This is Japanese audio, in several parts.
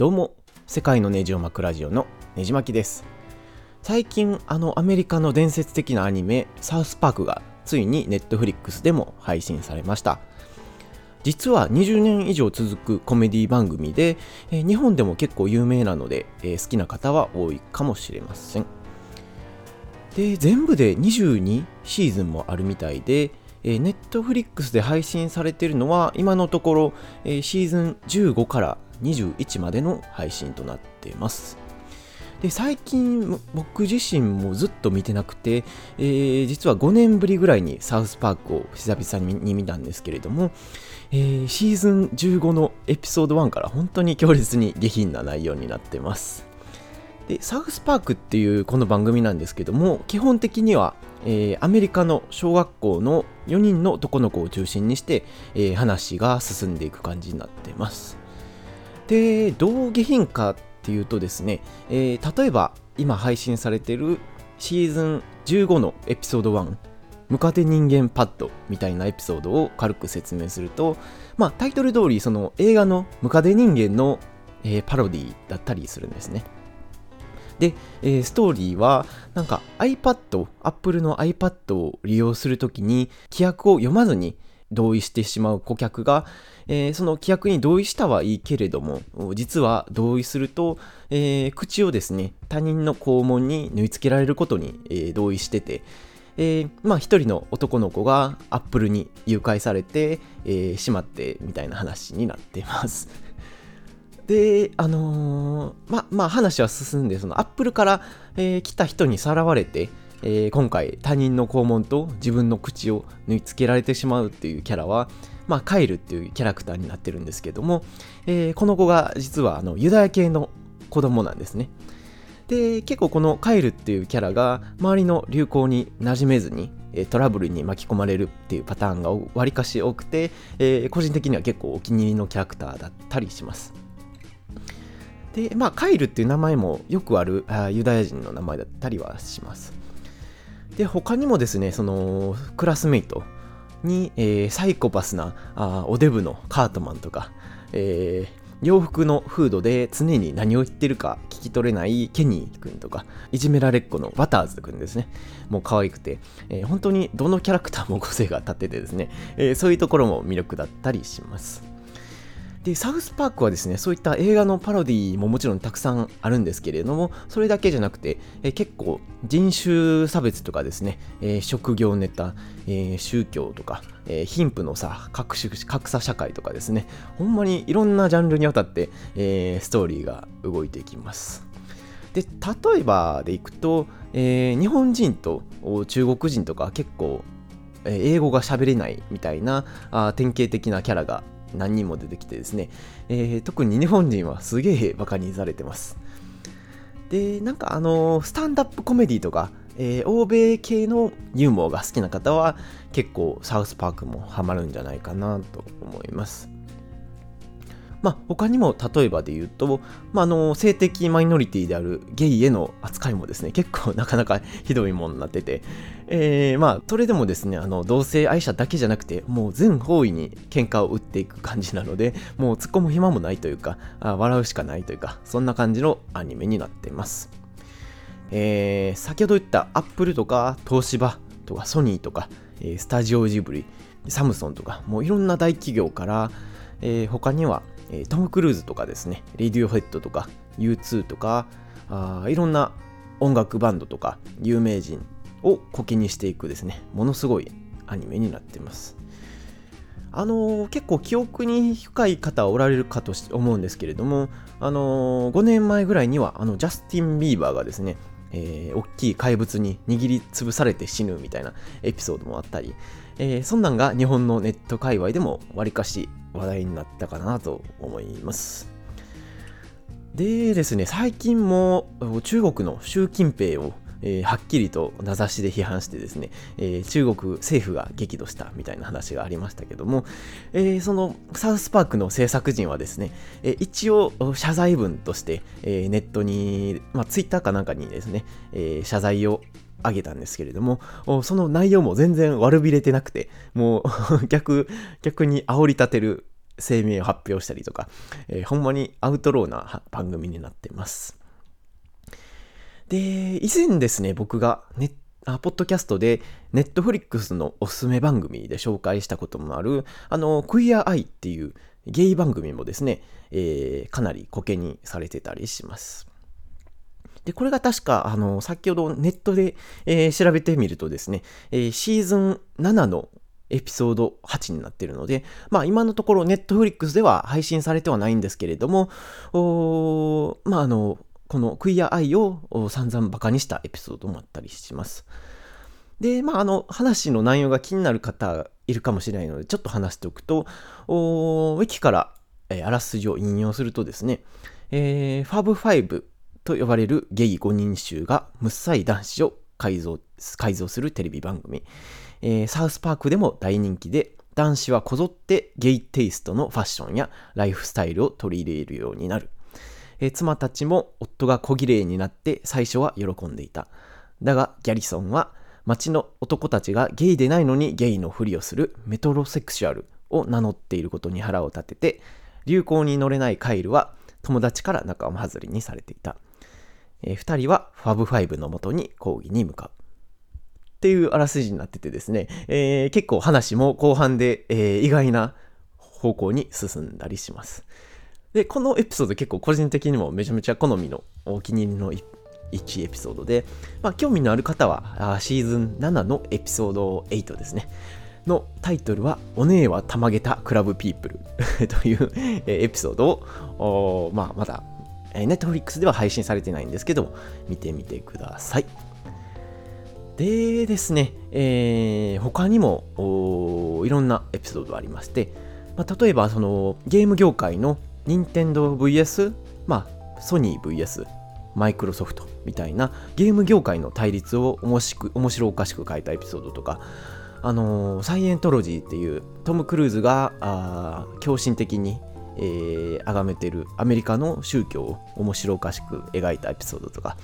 どうも。世界のネジを巻くラジオのネジ巻きです。最近あのアメリカの伝説的なアニメサウスパークがついにネットフリックスでも配信されました。実は20年以上続くコメディ番組で、え日本でも結構有名なので、え好きな方は多いかもしれません。で全部で22シーズンもあるみたいで、え、ネットフリックスで配信されているのは今のところ、えーシーズン15から21までの配信となっています。で最近僕自身もずっと見てなくて、えー実は5年ぶりぐらいにサウスパークを久々に見たんですけれども、えーシーズン15のエピソード1から本当に強烈に下品な内容になってます。でサウスパークっていうこの番組なんですけども基本的には、えーアメリカの小学校の4人の男の子を中心にして、えー話が進んでいく感じになってます。でどう下品かっていうとですね、えー例えば今配信されてるシーズン15のエピソード1ムカデ人間パッドみたいなエピソードを軽く説明すると、まあ、タイトル通りその映画のムカデ人間の、えーパロディだったりするんですね。で、えーストーリーはなんか iPad、Apple の iPad を利用するときに規約を読まずに同意してしまう顧客が、えーその規約に同意したはいいけれども、実は同意すると、えー口をですね、他人の肛門に縫い付けられることに、えー同意してて、えーまあ一人の男の子が Apple に誘拐されて、えーしまってみたいな話になっています。で、あのーま、まあ話は進んで、そのアップルから、えー来た人にさらわれて、えー今回他人の肛門と自分の口を縫い付けられてしまうっていうキャラは、まあ、カイルっていうキャラクターになってるんですけども、えーこの子が実はあのユダヤ系の子供なんですね。で、結構このカイルっていうキャラが周りの流行に馴染めずに、トラブルに巻き込まれるっていうパターンがわりかし多くて、えー個人的には結構お気に入りのキャラクターだったりします。で、まあ、カイルっていう名前もよくあるあユダヤ人の名前だったりはします。で、他にもですね、そのクラスメイトに、えーサイコパスなあおデブのカートマンとか、えー洋服のフードで常に何を言ってるか聞き取れないケニー君とか、いじめられっ子のバターズ君ですね。もう可愛くて、えー本当にどのキャラクターも個性が立っててですね、えーそういうところも魅力だったりします。で、サウスパークはですね、そういった映画のパロディももちろんたくさんあるんですけれども、それだけじゃなくて、え結構人種差別とかですね、え職業ネタ、え宗教とか、え貧富のさ格種格差社会とかですね、ほんまにいろんなジャンルにわたって、えストーリーが動いていきます。で、例えばでいくと、えー日本人と中国人とか結構英語が喋れないみたいなあ典型的なキャラが何人も出てきてですね、えー特に日本人はすげえバカにされてます。で、なんかあのースタンダップコメディとか、えー欧米系のユーモアが好きな方は結構サウスパークもハマるんじゃないかなと思います。まあ、他にも例えばで言うと、まあ、あの性的マイノリティであるゲイへの扱いもですね結構なかなかひどいものになってて、えーまあそれでもですねあの同性愛者だけじゃなくてもう全方位に喧嘩を売っていく感じなのでもう突っ込む暇もないというかあ笑うしかないというかそんな感じのアニメになっています、えー先ほど言ったアップルとか東芝とかソニーとか、えスタジオジブリサムソンとかもういろんな大企業から、えー他には、えトム・クルーズとかですねレディオヘッドとか U2 とかあいろんな音楽バンドとか有名人をコケにしていくですねものすごいアニメになっていますあのー結構記憶に深い方おられるかと思うんですけれども、あのー5年前ぐらいにはあのジャスティン・ビーバーがですね、えー大きい怪物に握りつぶされて死ぬみたいなエピソードもあったり、えーそんなんが日本のネット界隈でもわりかし話題になったかなと思います。でですね、最近も中国の習近平を、えーはっきりと名指しで批判してですね、えー中国政府が激怒したみたいな話がありましたけども、えーそのサウスパークの制作陣はですね、え一応謝罪文として、えネットに、まあ、ツイッターかなんかにですね、え謝罪をあげたんですけれども、その内容も全然悪びれてなくて、もう 逆、逆に煽り立てる声明を発表したりとか、えー、ほんまにアウトローな番組になってます。で、以前ですね、僕がネあポッドキャストで、ネットフリックスのおすすめ番組で紹介したこともある、あの、クイアアイっていうゲイ番組もですね、えー、かなりコケにされてたりします。で、これが確か、あの、先ほどネットで、えー、調べてみるとですね、えー、シーズン7のエピソード8になってるので、まあ今のところネットフリックスでは配信されてはないんですけれども、まああの、このクイア愛を散々バカにしたエピソードもあったりします。で、まああの話の内容が気になる方いるかもしれないので、ちょっと話しておくと、おウィキから、えー、あらすじを引用するとですね、えー、ファブ5と呼ばれるゲイ5人衆がむっさい男子を改造改造するテレビ番組、えー、サウスパークでも大人気で男子はこぞってゲイテイストのファッションやライフスタイルを取り入れるようになる、えー、妻たちも夫が小綺麗になって最初は喜んでいただがギャリソンは街の男たちがゲイでないのにゲイのふりをするメトロセクシュアルを名乗っていることに腹を立てて流行に乗れないカイルは友達から仲間外れにされていたえー、2人は Fab Five のもとに抗議に向かう。っていうあらすじになっててですね、えー、結構話も後半で、えー、意外な方向に進んだりします。で、このエピソード結構個人的にもめちゃめちゃ好みのお気に入りの1エピソードで、まあ、興味のある方はあシーズン7のエピソード8ですね。のタイトルは「お姉はたまげたクラブピープル」というエピソードを、まあ、まだえー、Netflix では配信されてないんですけども、見てみてください。でですね、えー、他にもいろんなエピソードありまして、まあ、例えばそのゲーム業界の任天堂 VS、まあ、ソニー VS マイクロソフトみたいなゲーム業界の対立を面白おかしく変えたエピソードとか、あのー、サイエントロジーっていうトム・クルーズが狂信的にえー、崇めてるアメリカの宗教を面白おかしく描いたエピソードとか、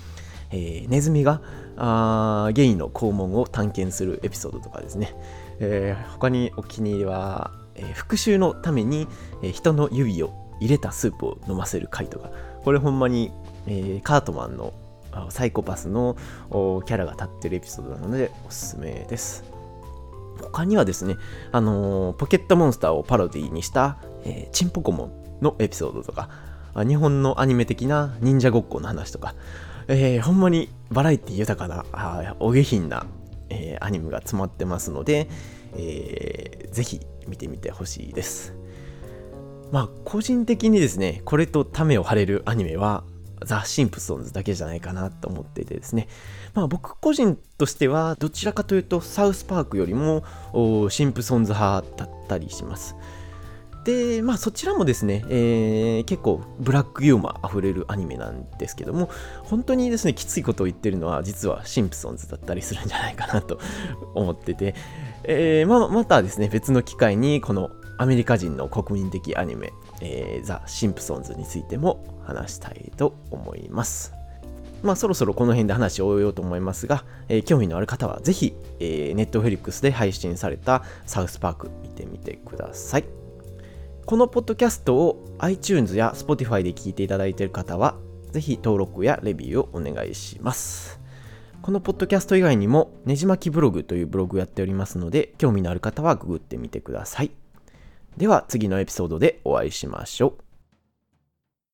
えー、ネズミがあゲイの肛門を探検するエピソードとかですね、えー、他にお気に入りは、えー、復讐のために、えー、人の指を入れたスープを飲ませる回とかこれほんまに、えー、カートマンのサイコパスのキャラが立ってるエピソードなのでおすすめです。他にはですね、あのー、ポケットモンスターをパロディにした、えー、チンポコモンのエピソードとか、日本のアニメ的な忍者ごっこの話とか、えー、ほんまにバラエティ豊かな、あお下品な、えー、アニメが詰まってますので、えー、ぜひ見てみてほしいです。まあ、個人的にですね、これとためを張れるアニメは、ザ・シンプソンズだけじゃないかなと思っていてですね、まあ、僕個人としてはどちらかというとサウスパークよりもシンプソンズ派だったりします。で、まあそちらもですね、えー、結構ブラックユーモア溢れるアニメなんですけども、本当にですね、きついことを言ってるのは実はシンプソンズだったりするんじゃないかなと思ってて、えー、ままたですね、別の機会にこのアメリカ人の国民的アニメ、えー、ザ・シンプソンズについても話したいと思います。まあそろそろこの辺で話を終えようと思いますが、えー、興味のある方はぜひ、えー、ネットフリックスで配信されたサウスパーク見てみてください。このポッドキャストを iTunes や Spotify で聞いていただいている方は、ぜひ登録やレビューをお願いします。このポッドキャスト以外にも、ねじまきブログというブログをやっておりますので、興味のある方はググってみてください。では次のエピソードでお会いしましょう。